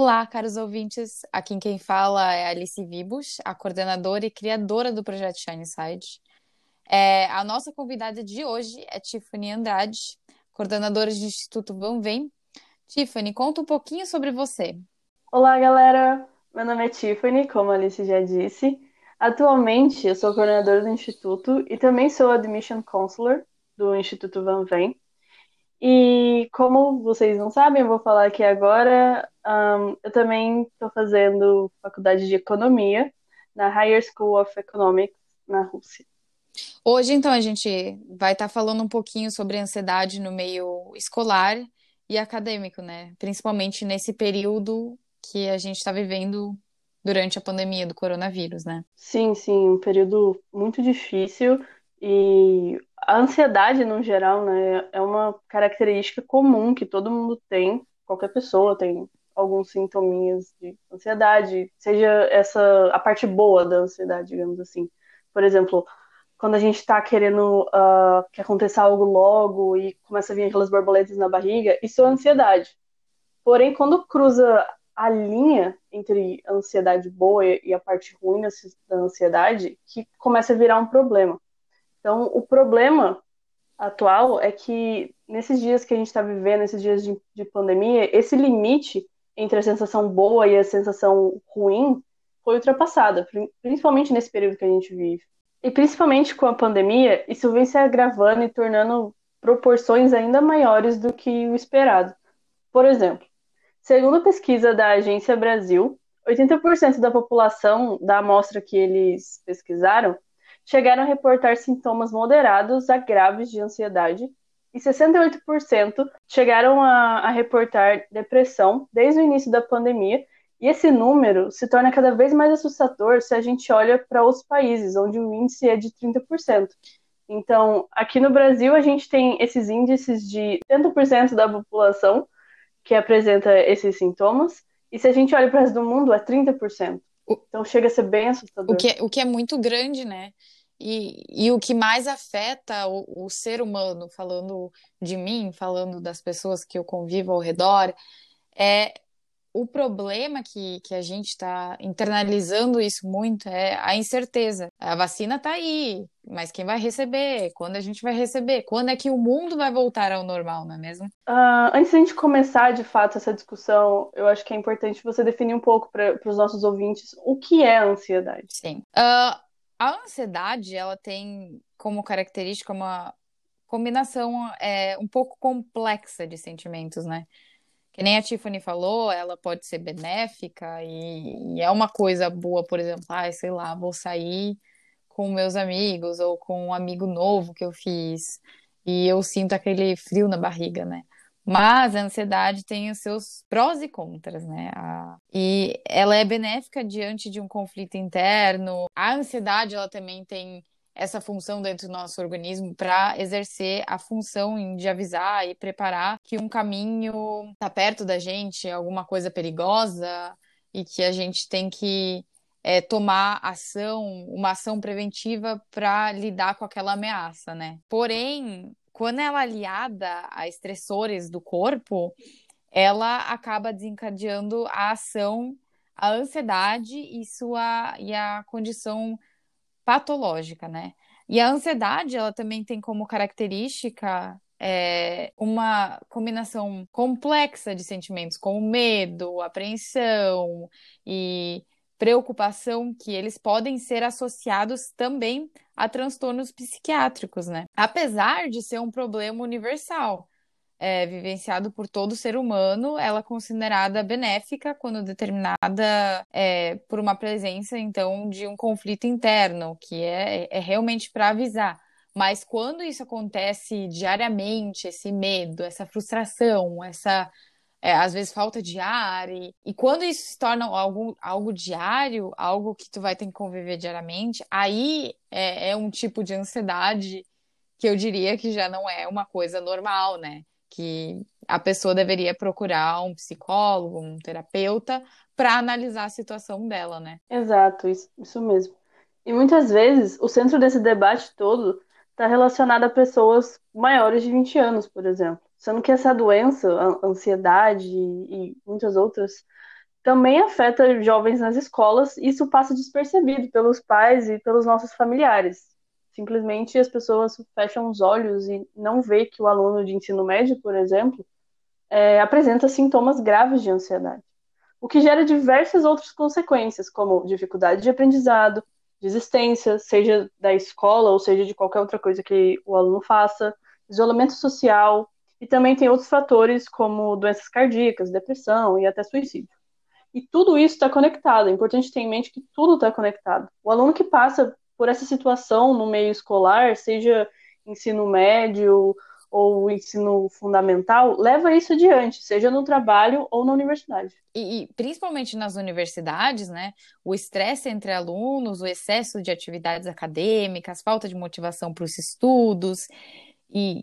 Olá, caros ouvintes. Aqui quem fala é Alice Vibus, a coordenadora e criadora do projeto Shineside. É, a nossa convidada de hoje é Tiffany Andrade, coordenadora do Instituto Van Vem. Tiffany, conta um pouquinho sobre você. Olá, galera. Meu nome é Tiffany, como a Alice já disse. Atualmente, eu sou coordenadora do Instituto e também sou Admission Counselor do Instituto Van Vem. E como vocês não sabem, eu vou falar aqui agora. Um, eu também estou fazendo faculdade de economia na Higher School of Economics na Rússia. Hoje, então, a gente vai estar tá falando um pouquinho sobre ansiedade no meio escolar e acadêmico, né? Principalmente nesse período que a gente está vivendo durante a pandemia do coronavírus, né? Sim, sim, um período muito difícil e a ansiedade, no geral, né, é uma característica comum que todo mundo tem, qualquer pessoa tem alguns sintominhas de ansiedade, seja essa a parte boa da ansiedade, digamos assim. Por exemplo, quando a gente está querendo uh, que aconteça algo logo e começa a vir aquelas borboletas na barriga, isso é ansiedade. Porém, quando cruza a linha entre a ansiedade boa e a parte ruim da ansiedade, que começa a virar um problema. Então, o problema atual é que nesses dias que a gente está vivendo, nesses dias de, de, pandemia, esse limite entre a sensação boa e a sensação ruim foi ultrapassada, principalmente nesse período que a gente vive. E principalmente com a pandemia, isso vem se agravando e tornando proporções ainda maiores do que o esperado. Por exemplo, segundo pesquisa da Agência Brasil, 80% da população da amostra que eles pesquisaram chegaram a reportar sintomas moderados a graves de ansiedade e 68% chegaram a, a, reportar depressão desde o início da pandemia. E esse número se torna cada vez mais assustador se a gente olha para outros países, onde o índice é de 30%. Então, aqui no Brasil, a gente tem esses índices de 70% da população que apresenta esses sintomas, e se a gente olha para o resto do mundo, é 30%. Então, chega a ser bem assustador. O que, é, o que é muito grande, né? E, e o que mais afeta o, o ser humano, falando de mim, falando das pessoas que eu convivo ao redor, é o problema que, que a gente está internalizando isso muito é a incerteza. A vacina está aí, mas quem vai receber? Quando a gente vai receber? Quando é que o mundo vai voltar ao normal, não é mesmo? Uh, antes da gente começar de fato essa discussão, eu acho que é importante você definir um pouco para os nossos ouvintes o que é a ansiedade. Sim. Uh, a ansiedade, ela tem como característica uma combinação é, um pouco complexa de sentimentos, né? Que nem a Tiffany falou, ela pode ser benéfica e, e é uma coisa boa, por exemplo, ah, sei lá, vou sair com meus amigos ou com um amigo novo que eu fiz e eu sinto aquele frio na barriga, né? Mas a ansiedade tem os seus prós e contras, né? A... E ela é benéfica diante de um conflito interno. A ansiedade, ela também tem essa função dentro do nosso organismo para exercer a função de avisar e preparar que um caminho está perto da gente, alguma coisa perigosa e que a gente tem que é, tomar ação, uma ação preventiva para lidar com aquela ameaça, né? Porém, quando ela é aliada a estressores do corpo, ela acaba desencadeando a ação, a ansiedade e sua e a condição patológica, né? E a ansiedade, ela também tem como característica é, uma combinação complexa de sentimentos, como medo, apreensão e preocupação que eles podem ser associados também a transtornos psiquiátricos, né? Apesar de ser um problema universal, é, vivenciado por todo ser humano, ela é considerada benéfica quando determinada é, por uma presença, então, de um conflito interno, que é, é realmente para avisar. Mas quando isso acontece diariamente, esse medo, essa frustração, essa é, às vezes falta de ar, e, e quando isso se torna algo, algo diário, algo que tu vai ter que conviver diariamente, aí é, é um tipo de ansiedade que eu diria que já não é uma coisa normal, né? Que a pessoa deveria procurar um psicólogo, um terapeuta, para analisar a situação dela, né? Exato, isso, isso mesmo. E muitas vezes o centro desse debate todo está relacionado a pessoas maiores de 20 anos, por exemplo. Sendo que essa doença, a ansiedade e muitas outras, também afeta jovens nas escolas, e isso passa despercebido pelos pais e pelos nossos familiares. Simplesmente as pessoas fecham os olhos e não vê que o aluno de ensino médio, por exemplo, é, apresenta sintomas graves de ansiedade, o que gera diversas outras consequências, como dificuldade de aprendizado, desistência, seja da escola ou seja de qualquer outra coisa que o aluno faça, isolamento social, e também tem outros fatores como doenças cardíacas, depressão e até suicídio. E tudo isso está conectado. É importante ter em mente que tudo está conectado. O aluno que passa por essa situação no meio escolar, seja ensino médio ou ensino fundamental, leva isso adiante, seja no trabalho ou na universidade. E, e, principalmente nas universidades, né? O estresse entre alunos, o excesso de atividades acadêmicas, falta de motivação para os estudos e,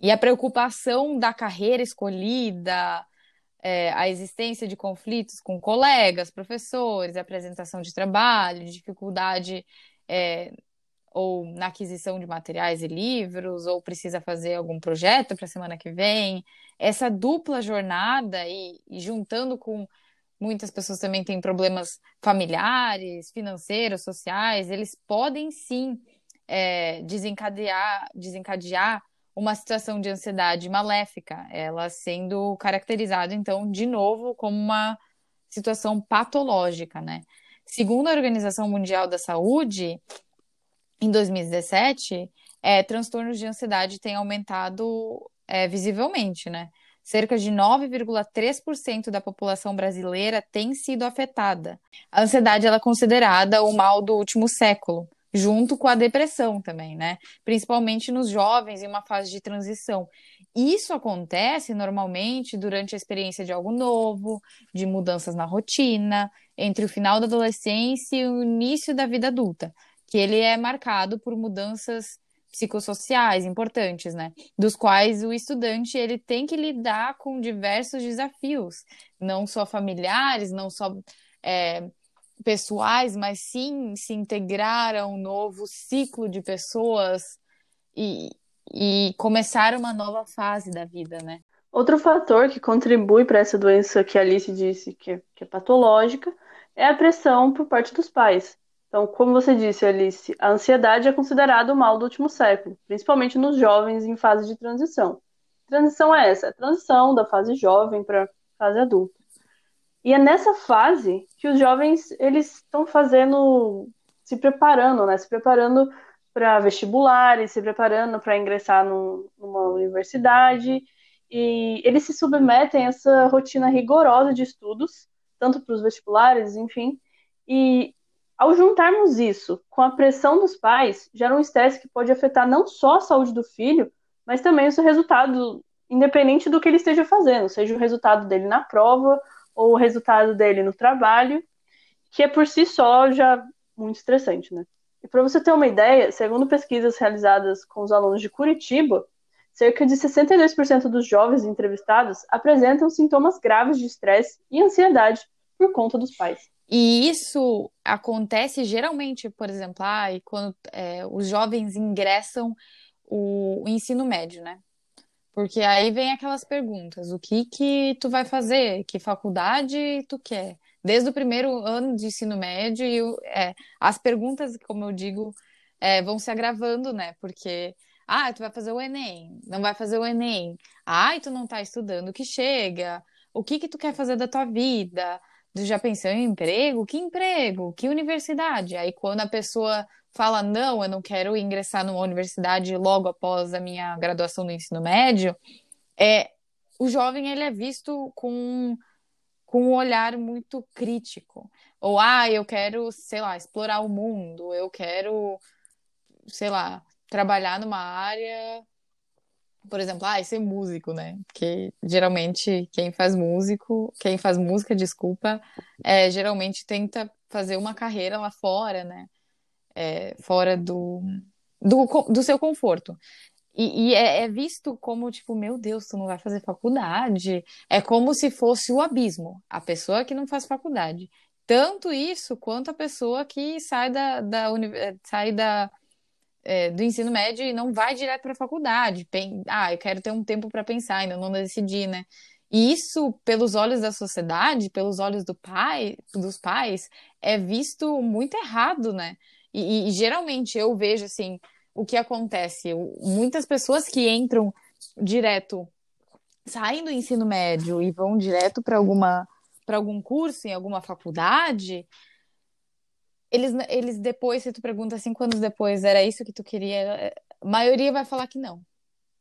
e a preocupação da carreira escolhida, é, a existência de conflitos com colegas, professores, apresentação de trabalho, dificuldade é, ou na aquisição de materiais e livros, ou precisa fazer algum projeto para a semana que vem. Essa dupla jornada e, e juntando com muitas pessoas também têm problemas familiares, financeiros, sociais, eles podem sim é, desencadear, desencadear uma situação de ansiedade maléfica, ela sendo caracterizada, então, de novo, como uma situação patológica, né? Segundo a Organização Mundial da Saúde, em 2017, é, transtornos de ansiedade têm aumentado é, visivelmente, né? Cerca de 9,3% da população brasileira tem sido afetada. A ansiedade é considerada o mal do último século junto com a depressão também, né? Principalmente nos jovens em uma fase de transição. Isso acontece normalmente durante a experiência de algo novo, de mudanças na rotina, entre o final da adolescência e o início da vida adulta, que ele é marcado por mudanças psicossociais importantes, né? Dos quais o estudante ele tem que lidar com diversos desafios, não só familiares, não só é, pessoais, mas sim se integrar a um novo ciclo de pessoas e, e começar uma nova fase da vida, né? Outro fator que contribui para essa doença que a Alice disse que é, que é patológica é a pressão por parte dos pais. Então, como você disse, Alice, a ansiedade é considerada o mal do último século, principalmente nos jovens em fase de transição. transição é essa? A transição da fase jovem para a fase adulta. E é nessa fase que os jovens eles estão fazendo, se preparando, né? Se preparando para vestibulares, se preparando para ingressar no, numa universidade. E eles se submetem a essa rotina rigorosa de estudos, tanto para os vestibulares, enfim. E ao juntarmos isso com a pressão dos pais, gera um estresse que pode afetar não só a saúde do filho, mas também o seu resultado, independente do que ele esteja fazendo, seja o resultado dele na prova ou o resultado dele no trabalho, que é por si só já muito estressante, né? E para você ter uma ideia, segundo pesquisas realizadas com os alunos de Curitiba, cerca de 62% dos jovens entrevistados apresentam sintomas graves de estresse e ansiedade por conta dos pais. E isso acontece geralmente, por exemplo, ah, quando é, os jovens ingressam o, o ensino médio, né? Porque aí vem aquelas perguntas: o que que tu vai fazer? Que faculdade tu quer? Desde o primeiro ano de ensino médio, e é, as perguntas, como eu digo, é, vão se agravando, né? Porque, ah, tu vai fazer o Enem, não vai fazer o Enem. Ai, tu não tá estudando, que chega. O que que tu quer fazer da tua vida? Já pensou em emprego? Que emprego? Que universidade? Aí quando a pessoa fala, não, eu não quero ingressar numa universidade logo após a minha graduação do ensino médio, é, o jovem ele é visto com, com um olhar muito crítico. Ou, ah, eu quero, sei lá, explorar o mundo, eu quero, sei lá, trabalhar numa área, por exemplo, ah, ser músico, né? Porque geralmente quem faz músico, quem faz música, desculpa, é, geralmente tenta fazer uma carreira lá fora, né? é, fora do, do, do seu conforto. E, e é, é, visto como, tipo, meu Deus, tu não vai fazer faculdade. É como se fosse o abismo, a pessoa que não faz faculdade. Tanto isso quanto a pessoa que sai da, da, sai da, é, do ensino médio e não vai direto para a faculdade. Ah, eu quero ter um tempo para pensar, ainda não decidi, né? E isso, pelos olhos da sociedade, pelos olhos do pai, dos pais, é visto muito errado, né? E, e geralmente eu vejo assim o que acontece. Muitas pessoas que entram direto, saem do ensino médio e vão direto para alguma para algum curso em alguma faculdade, eles, eles depois, se tu pergunta cinco anos depois, era isso que tu queria? A maioria vai falar que não.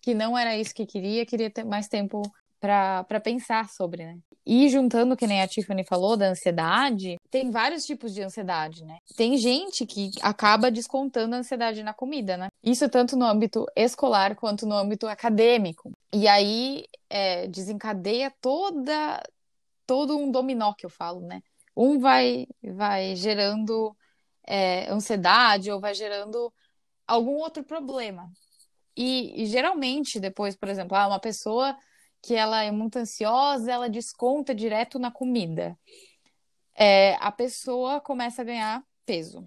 Que não era isso que queria, queria ter mais tempo para pensar sobre, né? E juntando, que nem a Tiffany falou, da ansiedade, tem vários tipos de ansiedade, né? Tem gente que acaba descontando a ansiedade na comida, né? Isso tanto no âmbito escolar quanto no âmbito acadêmico. E aí é, desencadeia toda todo um dominó que eu falo, né? Um vai, vai gerando é, ansiedade ou vai gerando algum outro problema. E, e geralmente, depois, por exemplo, ah, uma pessoa que ela é muito ansiosa, ela desconta direto na comida. É, a pessoa começa a ganhar peso.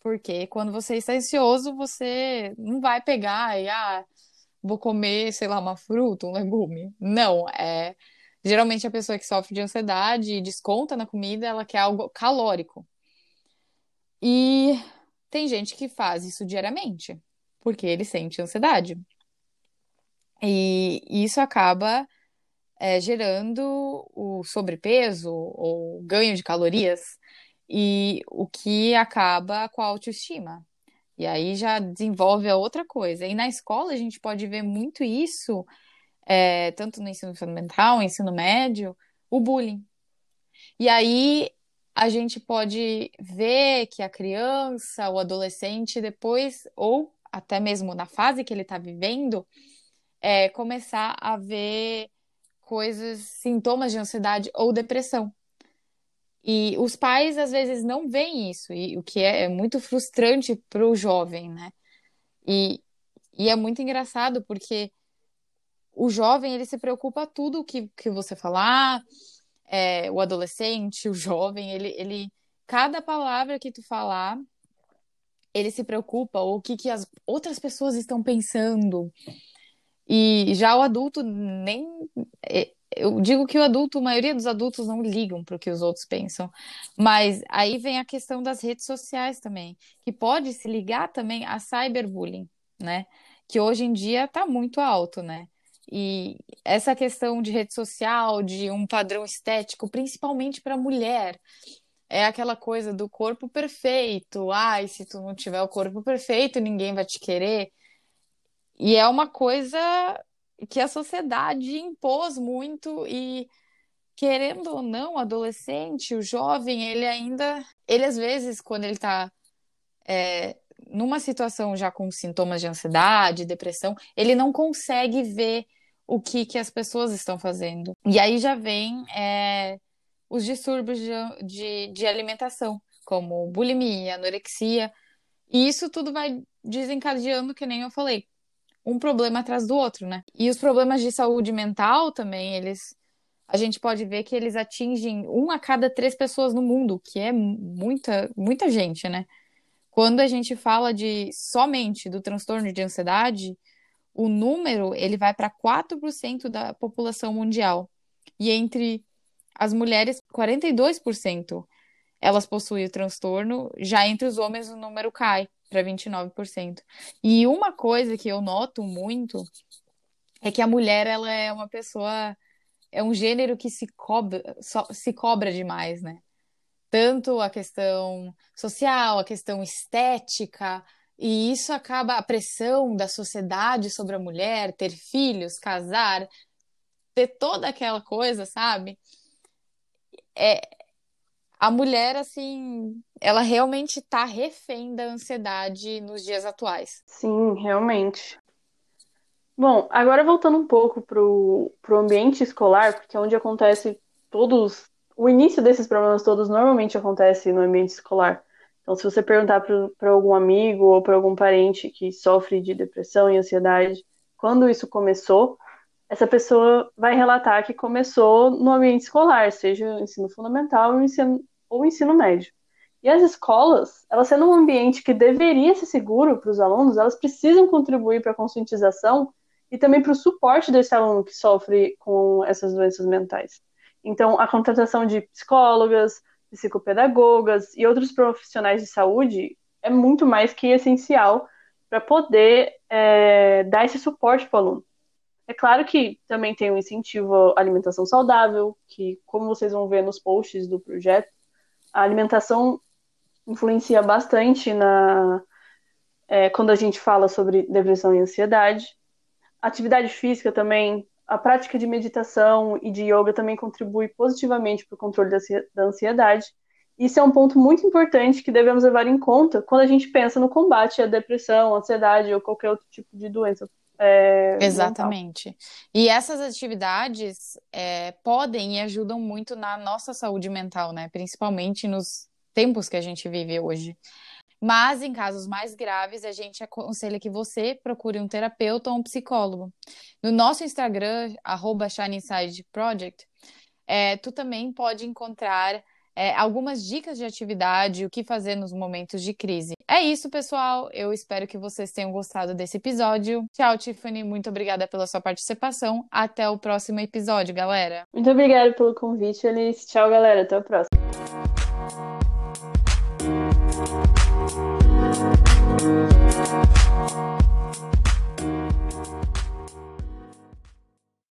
Porque quando você está ansioso, você não vai pegar e, ah, vou comer, sei lá, uma fruta, um legume. Não, é. Geralmente a pessoa que sofre de ansiedade e desconta na comida, ela quer algo calórico. E tem gente que faz isso diariamente, porque ele sente ansiedade. E isso acaba é, gerando o sobrepeso ou ganho de calorias, e o que acaba com a autoestima. E aí já desenvolve a outra coisa. E na escola a gente pode ver muito isso, é, tanto no ensino fundamental, ensino médio, o bullying. E aí a gente pode ver que a criança, o adolescente, depois, ou até mesmo na fase que ele está vivendo, é, começar a ver coisas, sintomas de ansiedade ou depressão. E os pais às vezes não veem isso, e o que é, é muito frustrante para o jovem, né? E, e é muito engraçado porque o jovem ele se preocupa tudo que, que você falar, é, o adolescente, o jovem, ele, ele cada palavra que tu falar, ele se preocupa ou o que, que as outras pessoas estão pensando. E já o adulto nem. É, eu digo que o adulto, a maioria dos adultos não ligam para o que os outros pensam. Mas aí vem a questão das redes sociais também, que pode se ligar também a cyberbullying, né? Que hoje em dia está muito alto, né? E essa questão de rede social, de um padrão estético, principalmente para mulher, é aquela coisa do corpo perfeito. Ai, se tu não tiver o corpo perfeito, ninguém vai te querer. E é uma coisa que a sociedade impôs muito e querendo ou não, o adolescente, o jovem, ele ainda, ele às vezes quando ele está é, numa situação já com sintomas de ansiedade, depressão, ele não consegue ver o que, que as pessoas estão fazendo. E aí já vem é, os distúrbios de, de, de alimentação, como bulimia, anorexia, e isso tudo vai desencadeando, que nem eu falei, um problema atrás do outro, né? E os problemas de saúde mental também, eles. A gente pode ver que eles atingem um a cada três pessoas no mundo, que é muita, muita gente, né? Quando a gente fala de somente do transtorno de ansiedade, o número ele vai para 4% da população mundial. E entre as mulheres, 42% elas possuem o transtorno, já entre os homens o número cai para 29%. E uma coisa que eu noto muito é que a mulher ela é uma pessoa é um gênero que se cobra se cobra demais, né? Tanto a questão social, a questão estética, e isso acaba a pressão da sociedade sobre a mulher, ter filhos, casar, ter toda aquela coisa, sabe? É, a mulher, assim, ela realmente está refém da ansiedade nos dias atuais. Sim, realmente. Bom, agora voltando um pouco pro, pro ambiente escolar, porque é onde acontece todos. O início desses problemas todos normalmente acontece no ambiente escolar. Então, se você perguntar para algum amigo ou para algum parente que sofre de depressão e ansiedade, quando isso começou, essa pessoa vai relatar que começou no ambiente escolar, seja ensino fundamental ou ensino, ou ensino médio. E as escolas, elas sendo um ambiente que deveria ser seguro para os alunos, elas precisam contribuir para a conscientização e também para o suporte desse aluno que sofre com essas doenças mentais. Então, a contratação de psicólogas, psicopedagogas e outros profissionais de saúde é muito mais que essencial para poder é, dar esse suporte para o aluno. É claro que também tem um incentivo à alimentação saudável, que, como vocês vão ver nos posts do projeto, a alimentação influencia bastante na é, quando a gente fala sobre depressão e ansiedade. Atividade física também, a prática de meditação e de yoga também contribui positivamente para o controle da ansiedade. Isso é um ponto muito importante que devemos levar em conta quando a gente pensa no combate à depressão, ansiedade ou qualquer outro tipo de doença. É, Exatamente. Mental. E essas atividades é, podem e ajudam muito na nossa saúde mental, né? Principalmente nos tempos que a gente vive hoje. Mas em casos mais graves, a gente aconselha que você procure um terapeuta ou um psicólogo. No nosso Instagram, arroba Project, é, tu também pode encontrar é, algumas dicas de atividade, o que fazer nos momentos de crise. É isso, pessoal. Eu espero que vocês tenham gostado desse episódio. Tchau, Tiffany. Muito obrigada pela sua participação. Até o próximo episódio, galera. Muito obrigada pelo convite, Alice. Tchau, galera. Até o próximo. Thank you.